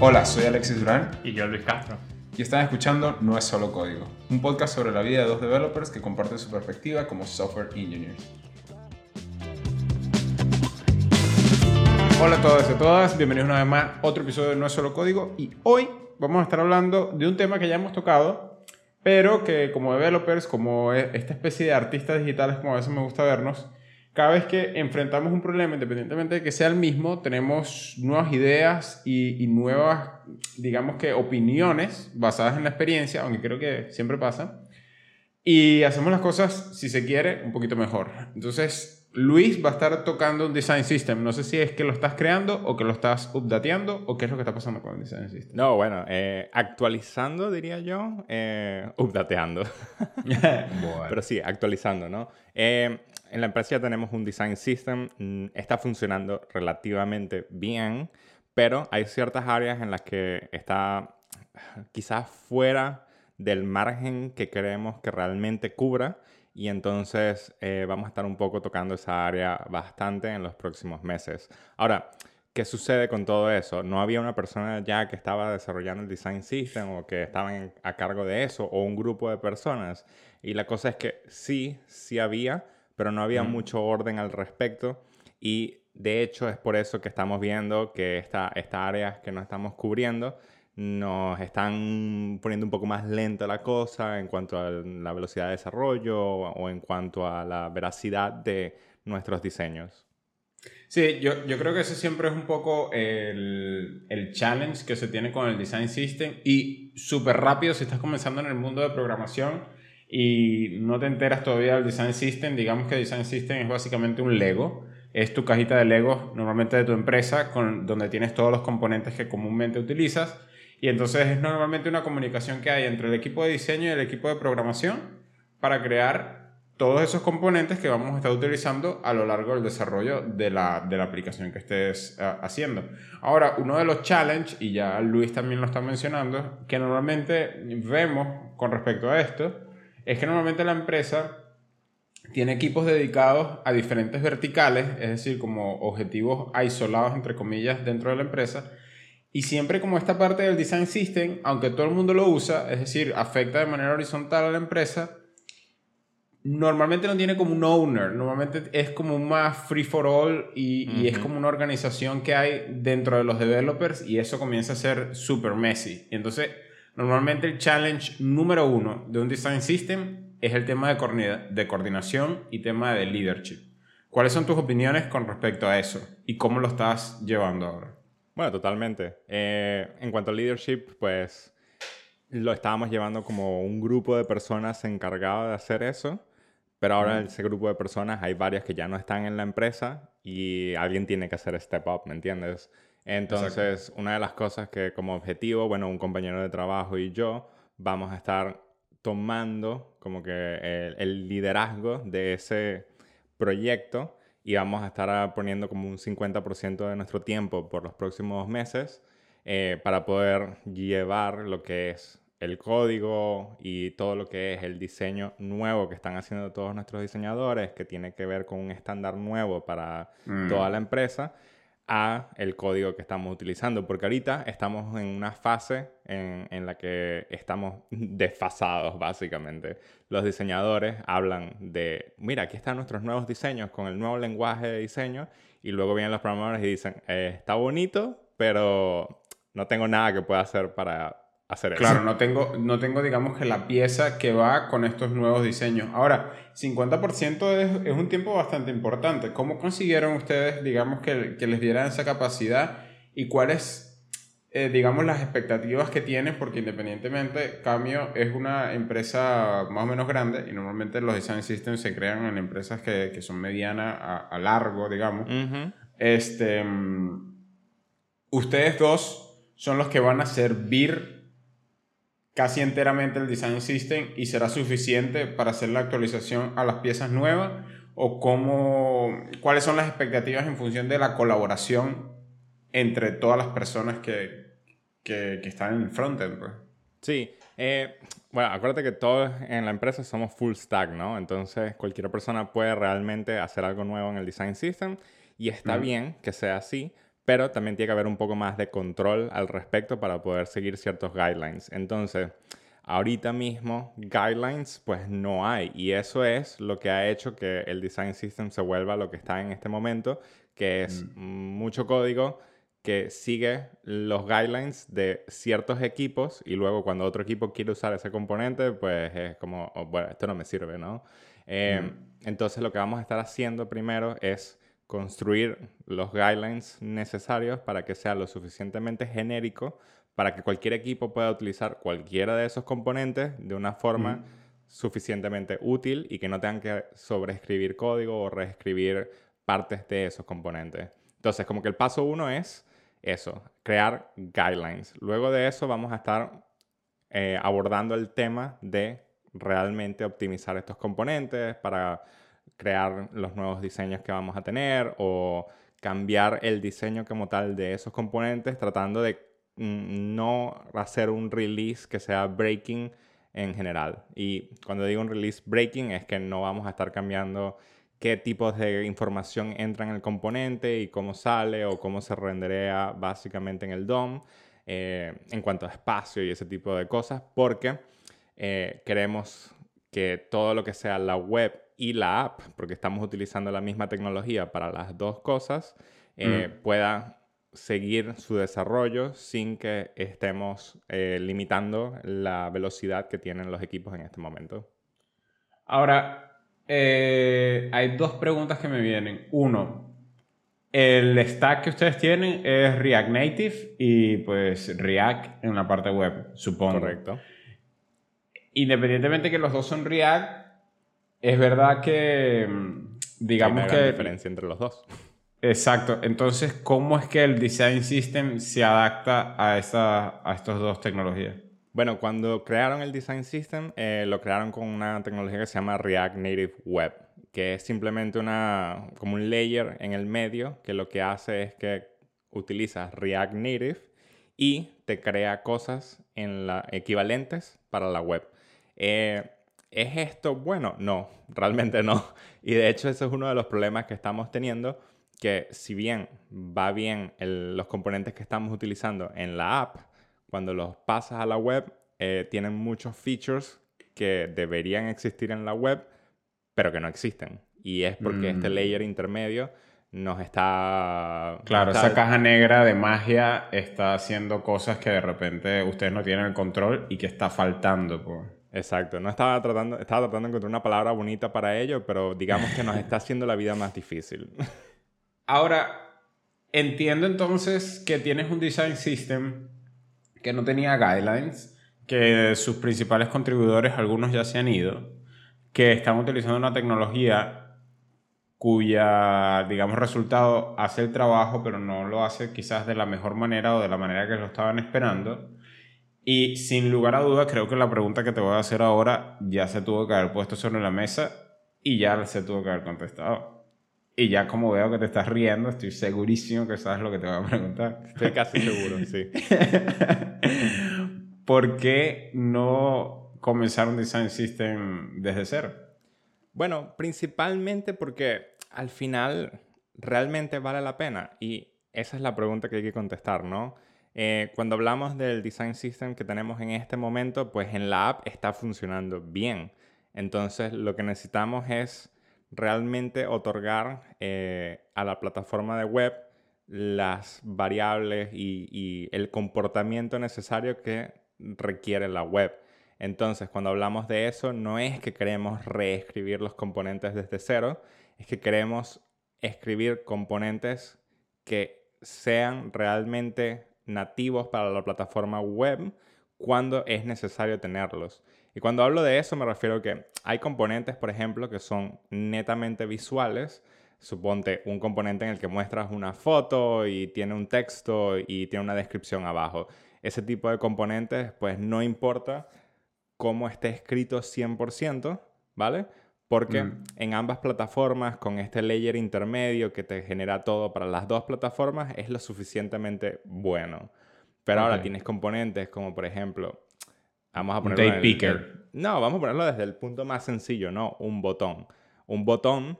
Hola, soy Alexis Durán Y yo, Luis Castro. y están escuchando No es solo código, un podcast sobre la vida de dos developers que comparten su perspectiva como software engineers. Hola a todos y a todas, bienvenidos una vez más a otro episodio de No es solo código y hoy vamos a estar hablando de un tema que ya hemos tocado, pero que como developers, como e- esta especie de artistas digitales como a veces me gusta vernos, cada vez que enfrentamos un problema, independientemente de que sea el mismo, tenemos nuevas ideas y, y nuevas, digamos que, opiniones basadas en la experiencia, aunque creo que siempre pasa. Y hacemos las cosas, si se quiere, un poquito mejor. Entonces, Luis va a estar tocando un design system. No sé si es que lo estás creando o que lo estás updateando o qué es lo que está pasando con el design system. No, bueno, eh, actualizando diría yo, eh, updateando. Pero sí, actualizando, ¿no? Eh, en la empresa ya tenemos un design system, mm, está funcionando relativamente bien, pero hay ciertas áreas en las que está quizás fuera del margen que creemos que realmente cubra y entonces eh, vamos a estar un poco tocando esa área bastante en los próximos meses. Ahora, ¿qué sucede con todo eso? No había una persona ya que estaba desarrollando el design system o que estaban a cargo de eso o un grupo de personas. Y la cosa es que sí, sí había, pero no había mucho orden al respecto. Y de hecho es por eso que estamos viendo que esta, esta área que no estamos cubriendo nos están poniendo un poco más lenta la cosa en cuanto a la velocidad de desarrollo o en cuanto a la veracidad de nuestros diseños. Sí, yo, yo creo que ese siempre es un poco el, el challenge que se tiene con el design system. Y súper rápido si estás comenzando en el mundo de programación y no te enteras todavía del design system, digamos que design system es básicamente un Lego, es tu cajita de Legos normalmente de tu empresa con, donde tienes todos los componentes que comúnmente utilizas. Y entonces es normalmente una comunicación que hay entre el equipo de diseño y el equipo de programación para crear todos esos componentes que vamos a estar utilizando a lo largo del desarrollo de la, de la aplicación que estés ah, haciendo. Ahora, uno de los challenges, y ya Luis también lo está mencionando, que normalmente vemos con respecto a esto, es que normalmente la empresa tiene equipos dedicados a diferentes verticales, es decir, como objetivos aislados, entre comillas, dentro de la empresa. Y siempre como esta parte del design system, aunque todo el mundo lo usa, es decir, afecta de manera horizontal a la empresa, normalmente no tiene como un owner, normalmente es como un más free for all y, y es como una organización que hay dentro de los developers y eso comienza a ser super messy. Y entonces, normalmente el challenge número uno de un design system es el tema de, coordina- de coordinación y tema de leadership. ¿Cuáles son tus opiniones con respecto a eso y cómo lo estás llevando ahora? Bueno, totalmente. Eh, en cuanto al leadership, pues lo estábamos llevando como un grupo de personas encargado de hacer eso, pero ahora ese grupo de personas hay varias que ya no están en la empresa y alguien tiene que hacer step up, ¿me entiendes? Entonces, una de las cosas que como objetivo, bueno, un compañero de trabajo y yo vamos a estar tomando como que el, el liderazgo de ese proyecto y vamos a estar poniendo como un 50% de nuestro tiempo por los próximos meses eh, para poder llevar lo que es el código y todo lo que es el diseño nuevo que están haciendo todos nuestros diseñadores, que tiene que ver con un estándar nuevo para toda la empresa, a el código que estamos utilizando. Porque ahorita estamos en una fase en, en la que estamos desfasados, básicamente. Los diseñadores hablan de, mira, aquí están nuestros nuevos diseños con el nuevo lenguaje de diseño, y luego vienen los programadores y dicen, eh, está bonito, pero no tengo nada que pueda hacer para hacer eso. Claro, no tengo, no tengo, digamos, que la pieza que va con estos nuevos diseños. Ahora, 50% es, es un tiempo bastante importante. ¿Cómo consiguieron ustedes, digamos, que, que les dieran esa capacidad y cuáles, eh, digamos, las expectativas que tienen? Porque independientemente, Camio es una empresa más o menos grande y normalmente los design systems se crean en empresas que, que son medianas a, a largo, digamos. Este, mm, ustedes dos son los que van a servir casi enteramente el design system y será suficiente para hacer la actualización a las piezas nuevas o cómo, cuáles son las expectativas en función de la colaboración entre todas las personas que, que, que están en el frontend. Pues. Sí, eh, bueno, acuérdate que todos en la empresa somos full stack, ¿no? Entonces cualquier persona puede realmente hacer algo nuevo en el design system y está bien que sea así, pero también tiene que haber un poco más de control al respecto para poder seguir ciertos guidelines. Entonces, ahorita mismo, guidelines pues no hay y eso es lo que ha hecho que el design system se vuelva lo que está en este momento, que es mm. mucho código que sigue los guidelines de ciertos equipos y luego cuando otro equipo quiere usar ese componente, pues es como, oh, bueno, esto no me sirve, ¿no? Eh, entonces lo que vamos a estar haciendo primero es construir los guidelines necesarios para que sea lo suficientemente genérico para que cualquier equipo pueda utilizar cualquiera de esos componentes de una forma suficientemente útil y que no tengan que sobreescribir código o reescribir partes de esos componentes. Entonces, como que el paso uno es eso, crear guidelines. Luego de eso vamos a estar eh, abordando el tema de realmente optimizar estos componentes para crear los nuevos diseños que vamos a tener o cambiar el diseño como tal de esos componentes tratando de mm, no hacer un release que sea breaking en general. Y cuando digo un release breaking es que no vamos a estar cambiando qué tipos de información entra en el componente y cómo sale o cómo se renderea básicamente en el DOM eh, en cuanto a espacio y ese tipo de cosas, porque eh, queremos que todo lo que sea la web y la app, porque estamos utilizando la misma tecnología para las dos cosas, eh, mm. pueda seguir su desarrollo sin que estemos limitando la velocidad que tienen los equipos en este momento. Ahora, eh, hay dos preguntas que me vienen. Uno, el stack que ustedes tienen es React Native y pues React en la parte web, supongo. Correcto. Independientemente que los dos son React, es verdad que mm, digamos hay que... diferencia entre los dos. Exacto. Entonces, ¿cómo es que el design system se adapta a, esa, a estas dos tecnologías? Bueno, cuando crearon el Design System, eh, lo crearon con una tecnología que se llama React Native Web, que es simplemente una, como un layer en el medio que lo que hace es que utilizas React Native y te crea cosas en la, equivalentes para la web. Eh, ¿Es esto bueno? No, realmente no. Y de hecho ese es uno de los problemas que estamos teniendo, que si bien va bien los componentes que estamos utilizando en la app, cuando los pasas a la web, eh, tienen muchos features que deberían existir en la web, pero que no existen. Y es porque este mm. layer intermedio nos está... Claro, esa caja negra de magia está haciendo cosas que de repente ustedes no tienen el control y que está faltando. Pues. Exacto, no estaba tratando, estaba tratando de encontrar una palabra bonita para ello, pero digamos que nos está haciendo la vida más difícil. Ahora, entiendo entonces que tienes un design system que no tenía guidelines, que sus principales contribuidores, algunos ya se han ido, que están utilizando una tecnología cuya, digamos, resultado hace el trabajo, pero no lo hace quizás de la mejor manera o de la manera que lo estaban esperando. Y sin lugar a dudas, creo que la pregunta que te voy a hacer ahora ya se tuvo que haber puesto sobre la mesa y ya se tuvo que haber contestado. Y ya como veo que te estás riendo, estoy segurísimo que sabes lo que te voy a preguntar. Estoy casi seguro, sí. ¿Por qué no comenzar un design system desde cero? Bueno, principalmente porque al final realmente vale la pena. Y esa es la pregunta que hay que contestar, ¿no? Eh, cuando hablamos del design system que tenemos en este momento, pues en la app está funcionando bien. Entonces lo que necesitamos es realmente otorgar eh, a la plataforma de web las variables y, el comportamiento necesario que requiere la web. Entonces, cuando hablamos de eso, no es que queremos reescribir los componentes desde cero, es que queremos escribir componentes que sean realmente nativos para la plataforma web cuando es necesario tenerlos. Y cuando hablo de eso me refiero a que hay componentes, por ejemplo, que son netamente visuales. Suponte un componente en el que muestras una foto y tiene un texto y tiene una descripción abajo. Ese tipo de componentes, pues no importa cómo esté escrito 100%, ¿vale? Porque mm. en ambas plataformas, con este layer intermedio que te genera todo para las dos plataformas, es lo suficientemente bueno. Pero ahora tienes componentes como, por ejemplo, Vamos a ponerlo. picker. no, vamos a ponerlo desde el punto más sencillo, ¿no? Un botón. Un botón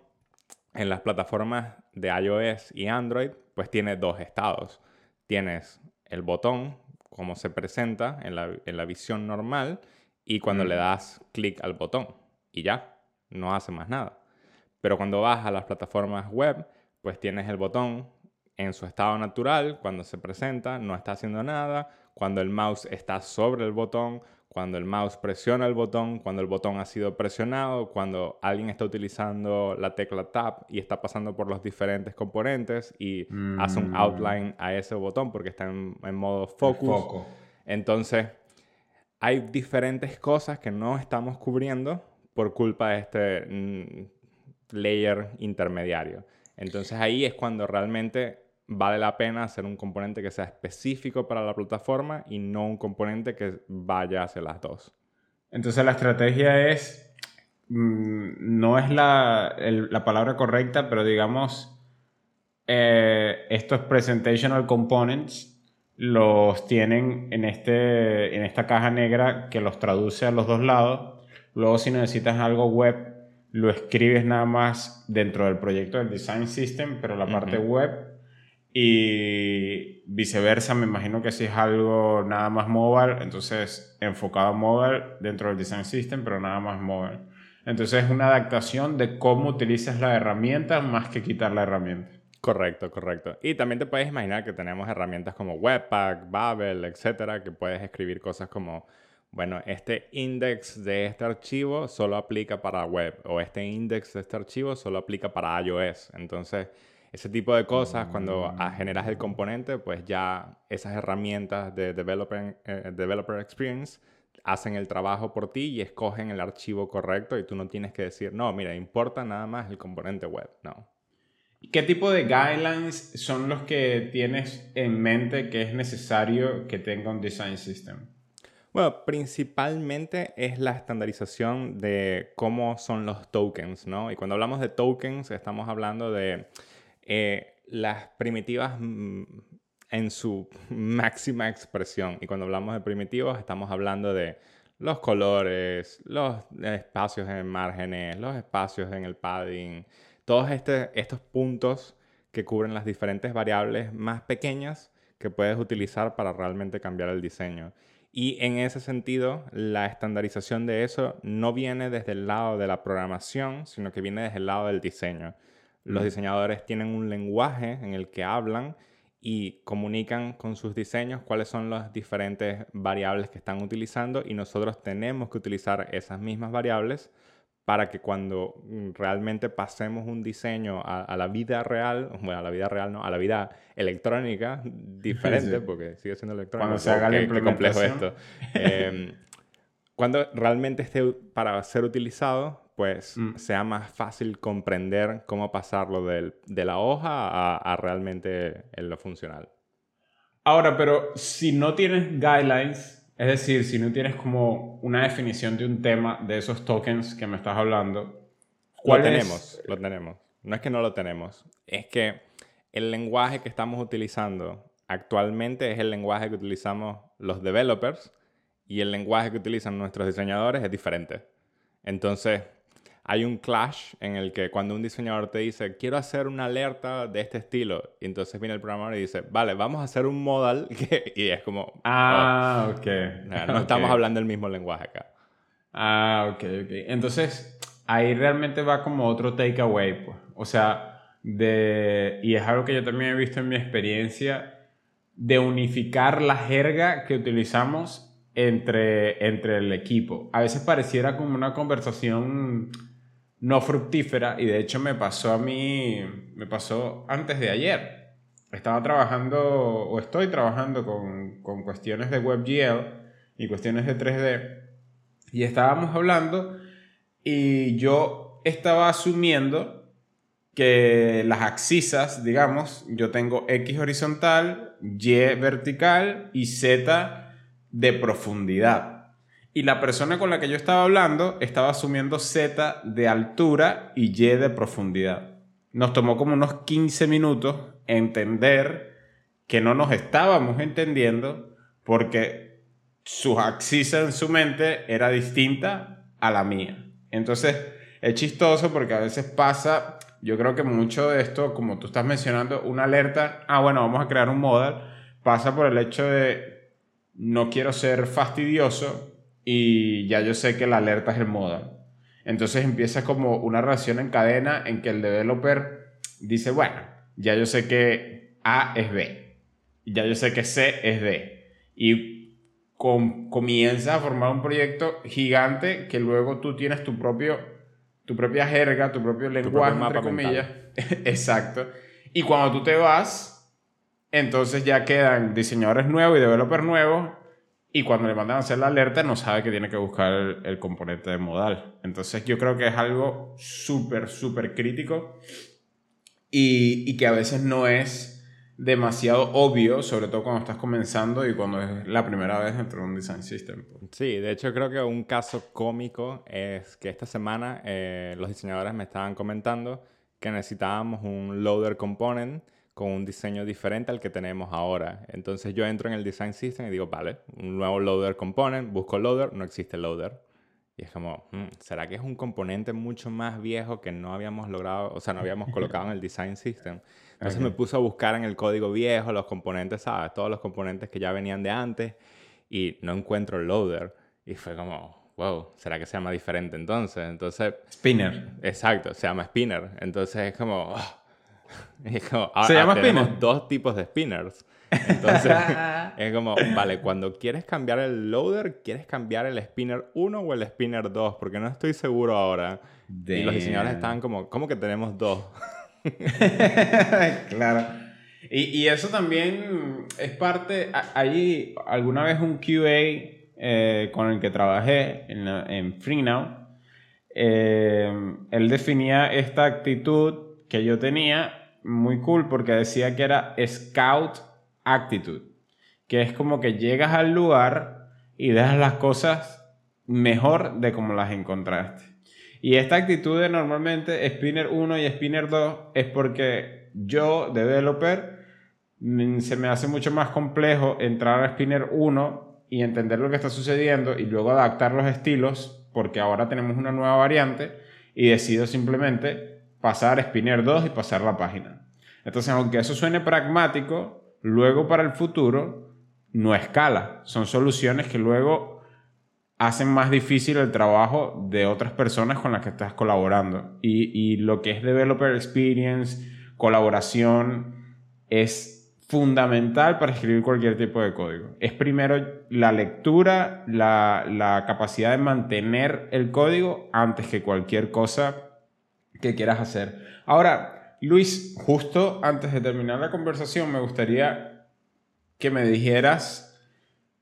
en las plataformas de iOS y Android, pues tiene dos estados. Tienes el botón, como se presenta en la, visión normal, y cuando le das clic al botón, y ya, no hace más nada. Pero cuando vas a las plataformas web, pues tienes el botón en su estado natural, cuando se presenta, no está haciendo nada, cuando el mouse está sobre el botón, cuando el mouse presiona el botón, cuando el botón ha sido presionado, cuando alguien está utilizando la tecla Tab y está pasando por los diferentes componentes y hace un mm. outline a ese botón porque está en, modo focus. Entonces, hay diferentes cosas que no estamos cubriendo por culpa de este mm, layer intermediario. Entonces ahí es cuando realmente vale la pena hacer un componente que sea específico para la plataforma y no un componente que vaya hacia las dos. Entonces la estrategia es, mm, no es la, palabra correcta, pero digamos, eh, estos presentational components los tienen en, este, en esta caja negra que los traduce a los dos lados. Luego si necesitas algo web, lo escribes nada más dentro del proyecto del design system, pero la parte web y viceversa, me imagino que si es algo nada más mobile, entonces enfocado a mobile dentro del design system, pero nada más mobile. Entonces es una adaptación de cómo utilizas la herramienta más que quitar la herramienta. Correcto, correcto. Y también te puedes imaginar que tenemos herramientas como Webpack, Babel, etcétera, que puedes escribir cosas como, bueno, este index de este archivo solo aplica para web o este index de este archivo solo aplica para iOS. Entonces, ese tipo de cosas, cuando mm. generas el componente, pues ya esas herramientas de developer, eh, developer experience hacen el trabajo por ti y escogen el archivo correcto y tú no tienes que decir, no, mira, importa nada más el componente web, no. ¿Qué tipo de guidelines son los que tienes en mente que es necesario que tenga un design system? Bueno, principalmente es la estandarización de cómo son los tokens, ¿no? Y cuando hablamos de tokens, estamos hablando de eh, las primitivas mm, en su máxima expresión. Y cuando hablamos de primitivos, estamos hablando de los colores, los espacios en márgenes, los espacios en el padding, todos este, estos puntos que cubren las diferentes variables más pequeñas que puedes utilizar para realmente cambiar el diseño. Y en ese sentido, la estandarización de eso no viene desde el lado de la programación, sino que viene desde el lado del diseño. Los diseñadores tienen un lenguaje en el que hablan y comunican con sus diseños cuáles son las diferentes variables que están utilizando y nosotros tenemos que utilizar esas mismas variables para que cuando mm, realmente pasemos un diseño a, la vida real, bueno, a la vida real no, a la vida electrónica, diferente, porque sigue siendo electrónica. Cuando se haga la implementación. complejo esto. Em, cuando realmente esté para ser utilizado, pues mm. sea más fácil comprender cómo pasarlo de la hoja a, realmente en lo funcional. Ahora, pero si no tienes guidelines, es decir, si no tienes como una definición de un tema de esos tokens que me estás hablando, ¿cuál lo tenemos? Lo tenemos. No es que no lo tenemos, es que el lenguaje que estamos utilizando actualmente es el lenguaje que utilizamos los developers y el lenguaje que utilizan nuestros diseñadores es diferente. Entonces, hay un clash en el que cuando un diseñador te dice, quiero hacer una alerta de este estilo, y entonces viene el programador y dice, vale, vamos a hacer un modal, y es como... Ah, oh, ok. No, estamos hablando el mismo lenguaje acá. Ah, ok, ok. Entonces, ahí realmente va como otro takeaway, pues. O sea, de... Y es algo que yo también he visto en mi experiencia, de unificar la jerga que utilizamos entre, entre el equipo. A veces pareciera como una conversación no fructífera y de hecho me pasó a mí, me pasó antes de ayer. Estaba trabajando o estoy trabajando con, con cuestiones de WebGL y cuestiones de 3D y estábamos hablando y yo estaba asumiendo que las axisas, digamos, yo tengo X horizontal, Y vertical y Z de profundidad. Y la persona con la que yo estaba hablando estaba asumiendo Z de altura y Y de profundidad. Nos tomó como unos 15 minutos entender que no nos estábamos entendiendo porque su axis en su mente era distinta a la mía. Entonces, es chistoso porque a veces pasa yo creo que mucho de esto, como tú estás mencionando, una alerta, ah, bueno, vamos a crear un modal, pasa por el hecho de no quiero ser fastidioso y ya yo sé que la alerta es el modal. Entonces empieza como una reacción en cadena en que el developer dice, bueno, ya yo sé que A es B, ya yo sé que C es D. Y comienza a formar un proyecto gigante que luego tú tienes tu propio tu propia jerga, tu propio lenguaje, entre comillas. Exacto. Y cuando tú te vas, entonces ya quedan diseñadores nuevos y developers nuevos. Y cuando le mandan a hacer la alerta, no sabe que tiene que buscar el, componente modal. Entonces yo creo que es algo súper, súper crítico. Y, y que a veces no es demasiado obvio, sobre todo cuando estás comenzando y cuando es la primera vez dentro de un design system. Sí, de hecho creo que un caso cómico es que esta semana eh, los diseñadores me estaban comentando que necesitábamos un loader component con un diseño diferente al que tenemos ahora. Entonces yo entro en el design system y digo, vale, un nuevo loader component, busco loader, no existe loader. Y es como, hmm, ¿será que es un componente mucho más viejo que no habíamos logrado, o sea, no habíamos colocado en el design system? Entonces me puse a buscar en el código viejo los componentes, ¿sabes? Todos los componentes que ya venían de antes y no encuentro el loader. Y fue como, wow, ¿será que se llama diferente entonces? Entonces... Spinner. Exacto, se llama Spinner. Entonces es como... es como ¿Se llama tenemos dos tipos de spinners. Entonces es como, vale, cuando quieres cambiar el loader, ¿quieres cambiar el spinner 1 o el spinner 2? Porque no estoy seguro ahora. Y los diseñadores estaban como, ¿cómo que tenemos dos? claro. Y, y, eso también es parte, hay alguna vez un QA eh, con el que trabajé en, en FreeNow, eh, él definía esta actitud que yo tenía muy cool porque decía que era Scout Actitude, que es como que llegas al lugar y dejas las cosas mejor de como las encontraste. Y esta actitud de normalmente Spinner 1 y Spinner 2 es porque yo, developer, mm, se me hace mucho más complejo entrar a Spinner 1 y entender lo que está sucediendo y luego adaptar los estilos porque ahora tenemos una nueva variante y decido simplemente pasar Spinner 2 y pasar la página. Entonces, aunque eso suene pragmático, luego para el futuro no escala. Son soluciones que luego hacen más difícil el trabajo de otras personas con las que estás colaborando. Y, lo que es developer experience, colaboración, es fundamental para escribir cualquier tipo de código. Es primero la lectura, la capacidad de mantener el código antes que cualquier cosa que quieras hacer. Ahora, Luis, justo antes de terminar la conversación, me gustaría que me dijeras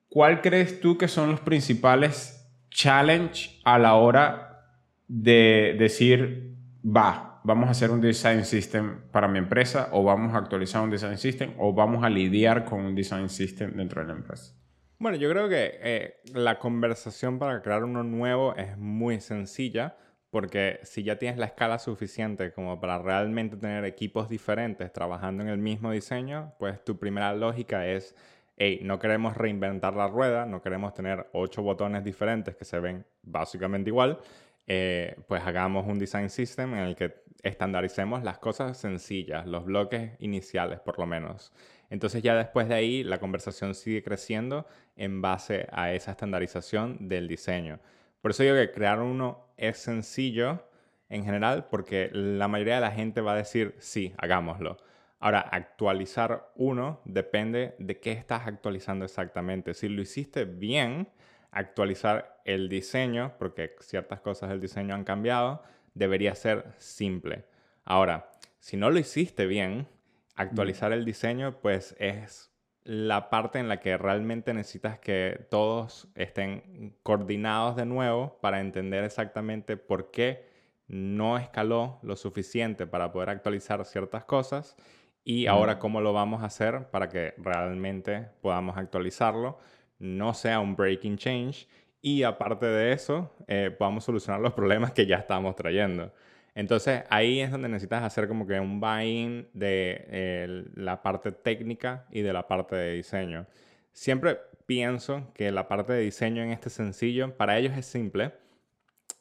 ¿cuál crees tú que son los principales challenge a la hora de decir, va, vamos a hacer un design system para mi empresa o vamos a actualizar un design system o vamos a lidiar con un design system dentro de la empresa? Bueno, yo creo que eh, la conversación para crear uno nuevo es muy sencilla porque si ya tienes la escala suficiente como para realmente tener equipos diferentes trabajando en el mismo diseño, pues tu primera lógica es hey, no queremos reinventar la rueda, no queremos tener ocho botones diferentes que se ven básicamente igual, eh, pues hagamos un design system en el que estandaricemos las cosas sencillas, los bloques iniciales por lo menos. Entonces ya después de ahí la conversación sigue creciendo en base a esa estandarización del diseño. Por eso digo que crear uno es sencillo en general porque la mayoría de la gente va a decir sí, hagámoslo. Ahora, actualizar uno depende de qué estás actualizando exactamente. Si lo hiciste bien, actualizar el diseño, porque ciertas cosas del diseño han cambiado, debería ser simple. Ahora, si no lo hiciste bien, actualizar el diseño, pues es la parte en la que realmente necesitas que todos estén coordinados de nuevo para entender exactamente por qué no escaló lo suficiente para poder actualizar ciertas cosas y ahora cómo lo vamos a hacer para que realmente podamos actualizarlo, no sea un breaking change y aparte de eso eh, podamos solucionar los problemas que ya estamos trayendo. Entonces ahí es donde necesitas hacer como que un buy-in de la parte técnica y de la parte de diseño. Siempre pienso que la parte de diseño en este sencillo, para ellos es simple,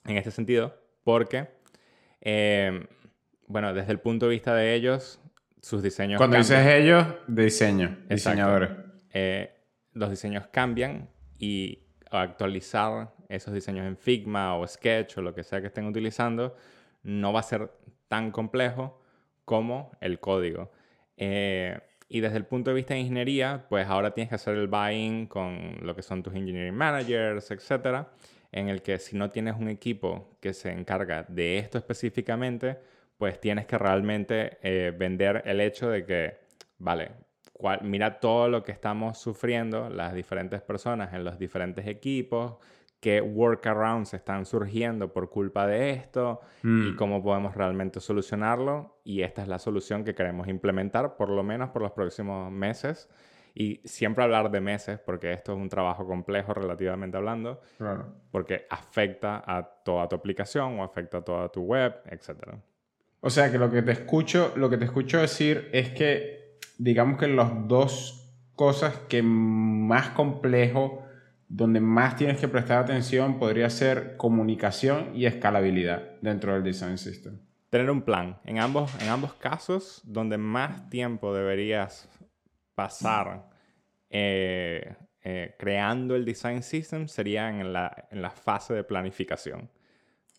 en este sentido, porque eh, bueno, desde el punto de vista de ellos, sus diseños Cuando cambian. dices ellos, diseño, diseñadores. Eh, los diseños cambian y actualizar esos diseños en Figma o Sketch o lo que sea que estén utilizando no va a ser tan complejo como el código. Eh, y desde el punto de vista de ingeniería, pues ahora tienes que hacer el buy-in con lo que son tus engineering managers, etcétera, en el que si no tienes un equipo que se encarga de esto específicamente, pues tienes que realmente eh, vender el hecho de que, vale, cual- mira todo lo que estamos sufriendo las diferentes personas en los diferentes equipos, qué workarounds están surgiendo por culpa de esto y Mm. cómo podemos realmente solucionarlo. Y esta es la solución que queremos implementar, por lo menos por los próximos meses. Y siempre hablar de meses, porque esto es un trabajo complejo relativamente hablando, Claro. porque afecta a toda tu aplicación o afecta a toda tu web, etc. O sea que lo que te escucho, lo que te escucho decir es que, digamos que las dos cosas que más complejo, donde más tienes que prestar atención, podría ser comunicación y escalabilidad dentro del design system. Tener un plan. En ambos, en ambos casos, donde más tiempo deberías pasar eh, eh, creando el design system sería en la, en la fase de planificación.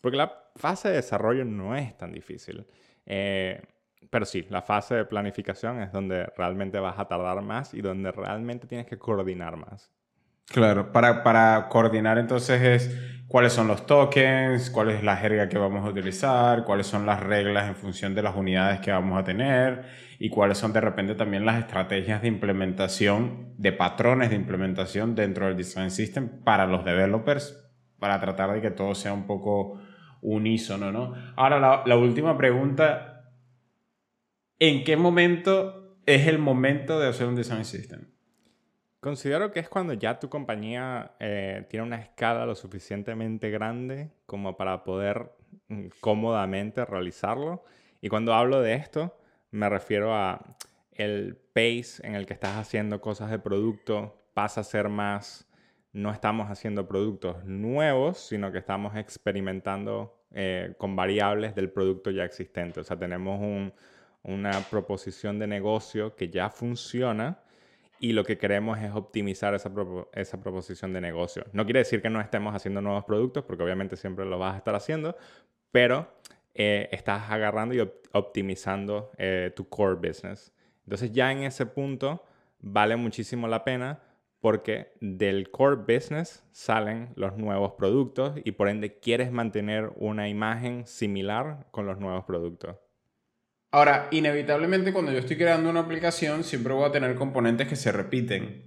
Porque la fase de desarrollo no es tan difícil. Eh, pero sí, la fase de planificación es donde realmente vas a tardar más y donde realmente tienes que coordinar más. Claro, para, para coordinar entonces es cuáles son los tokens, cuál es la jerga que vamos a utilizar, cuáles son las reglas en función de las unidades que vamos a tener y cuáles son de repente también las estrategias de implementación, de patrones de implementación dentro del design system para los developers, para tratar de que todo sea un poco unísono, ¿no? Ahora, la, la última pregunta, ¿en qué momento es el momento de hacer un design system? Considero que es cuando ya tu compañía eh, tiene una escala lo suficientemente grande como para poder mm, cómodamente realizarlo. Y cuando hablo de esto, me refiero a el pace en el que estás haciendo cosas de producto pasa a ser más, no estamos haciendo productos nuevos, sino que estamos experimentando eh, con variables del producto ya existente. O sea, tenemos un- una proposición de negocio que ya funciona y lo que queremos es optimizar esa, propo- esa proposición de negocio. No quiere decir que no estemos haciendo nuevos productos, porque obviamente siempre lo vas a estar haciendo, pero eh, estás agarrando y op- optimizando eh, tu core business. Entonces ya en ese punto vale muchísimo la pena porque del core business salen los nuevos productos y por ende quieres mantener una imagen similar con los nuevos productos. Ahora, inevitablemente cuando yo estoy creando una aplicación siempre voy a tener componentes que se repiten.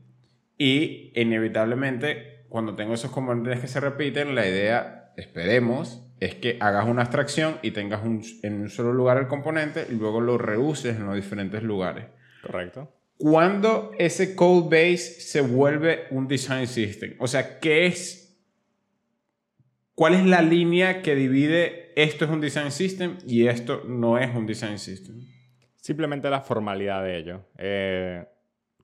Y inevitablemente cuando tengo esos componentes que se repiten, la idea, esperemos, es que hagas una abstracción y tengas un- en un solo lugar el componente y luego lo reuses en los diferentes lugares. ¿Correcto? ¿Cuándo ese code base se vuelve un design system? O sea, ¿qué es? ¿Cuál es la línea que divide esto es un design system y esto no es un design system? Simplemente la formalidad de ello. Eh,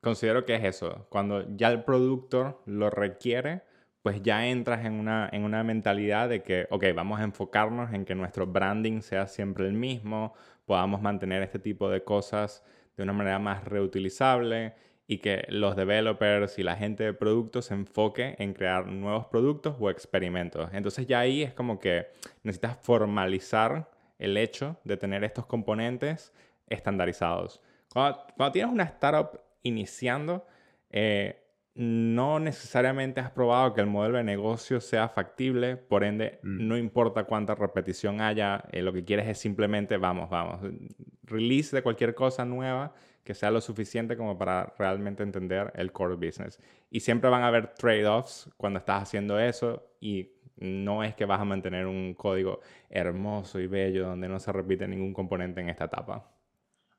considero que es eso. Cuando ya el producto lo requiere, pues ya entras en una, en una mentalidad de que, ok, vamos a enfocarnos en que nuestro branding sea siempre el mismo, podamos mantener este tipo de cosas de una manera más reutilizable y que los developers y la gente de productos se enfoque en crear nuevos productos o experimentos. Entonces ya ahí es como que necesitas formalizar el hecho de tener estos componentes estandarizados. Cuando, cuando tienes una startup iniciando, eh, no necesariamente has probado que el modelo de negocio sea factible, por ende, no importa cuánta repetición haya, eh, lo que quieres es simplemente, vamos, vamos, release de cualquier cosa nueva que sea lo suficiente como para realmente entender el core business. Y siempre van a haber trade-offs cuando estás haciendo eso y no es que vas a mantener un código hermoso y bello donde no se repite ningún componente en esta etapa.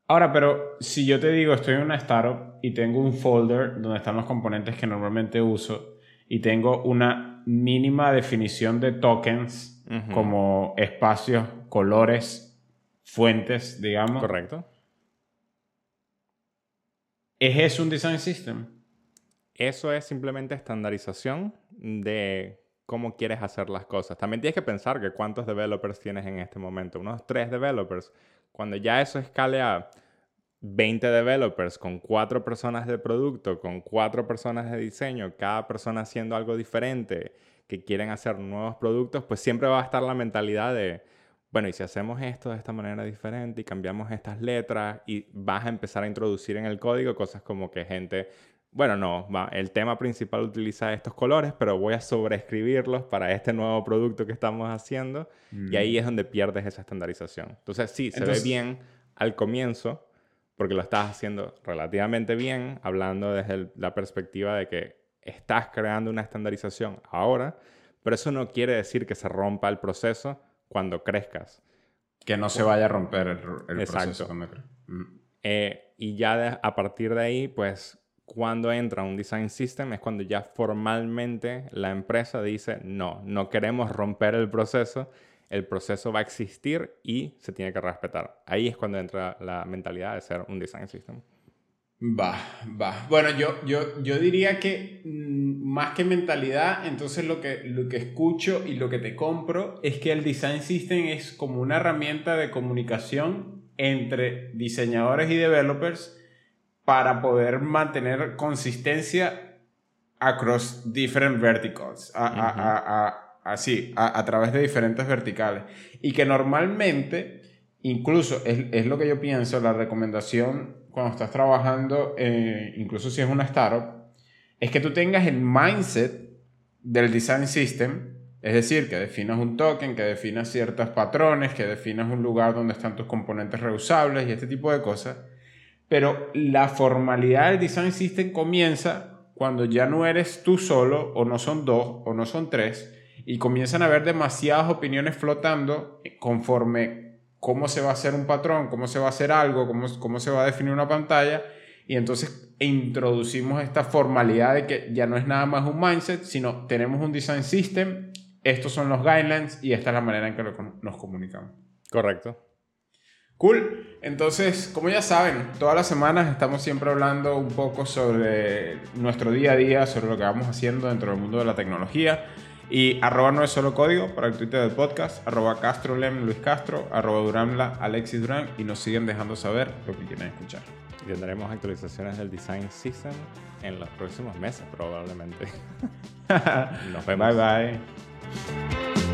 Ahora, pero si yo te digo, estoy en una startup y tengo un folder donde están los componentes que normalmente uso y tengo una mínima definición de tokens como espacios, colores, fuentes, digamos. ¿Correcto? ¿Es eso un design system? Eso es simplemente estandarización de cómo quieres hacer las cosas. También tienes que pensar que cuántos developers tienes en este momento. Unos tres developers. Cuando ya eso escale a 20 developers con cuatro personas de producto, con cuatro personas de diseño, cada persona haciendo algo diferente, que quieren hacer nuevos productos, pues siempre va a estar la mentalidad de, bueno, y si hacemos esto de esta manera diferente y cambiamos estas letras y vas a empezar a introducir en el código cosas como que gente, bueno, no, el tema principal utiliza estos colores, pero voy a sobreescribirlos para este nuevo producto que estamos haciendo y ahí mm. es donde pierdes esa estandarización. Entonces, sí, se ve bien al comienzo porque lo estás haciendo relativamente bien, hablando desde la perspectiva de que estás creando una estandarización ahora, pero eso no quiere decir que se rompa el proceso cuando crezcas. Que no se vaya a romper el, el proceso cuando mm. eh, y ya a partir de ahí, pues cuando entra un design system es cuando ya formalmente la empresa dice, no, no queremos romper el proceso, el proceso va a existir y se tiene que respetar. Ahí es cuando entra la mentalidad de ser un design system. Va, va. Bueno, yo, yo, yo diría que mm, más que mentalidad, entonces lo que, lo que escucho y lo que te compro es que el design system es como una herramienta de comunicación entre diseñadores y developers para poder mantener consistencia across different verticals, así, a, través de diferentes verticales. Y que normalmente, incluso es, es lo que yo pienso, la recomendación cuando estás trabajando, eh, incluso si es una startup, es que tú tengas el mindset del design system, es decir, que definas un token, que definas ciertos patrones, que definas un lugar donde están tus componentes reusables y este tipo de cosas. Pero la formalidad del design system comienza cuando ya no eres tú solo, o no son dos, o no son tres, y comienzan a haber demasiadas opiniones flotando conforme cómo se va a hacer un patrón, cómo se va a hacer algo, cómo, cómo se va a definir una pantalla. Y entonces introducimos esta formalidad de que ya no es nada más un mindset, sino tenemos un design system, estos son los guidelines y esta es la manera en que nos comunicamos. Correcto. Cool. Entonces, como ya saben, todas las semanas estamos siempre hablando un poco sobre nuestro día a día, sobre lo que vamos haciendo dentro del mundo de la tecnología. Y arroba no es solo código para el Twitter del podcast, arroba castrolem Luis Castro, arroba Duranla Alexis Durán y nos siguen dejando saber lo que quieren escuchar. Y tendremos actualizaciones del Design System en los próximos meses probablemente. nos vemos. Bye bye.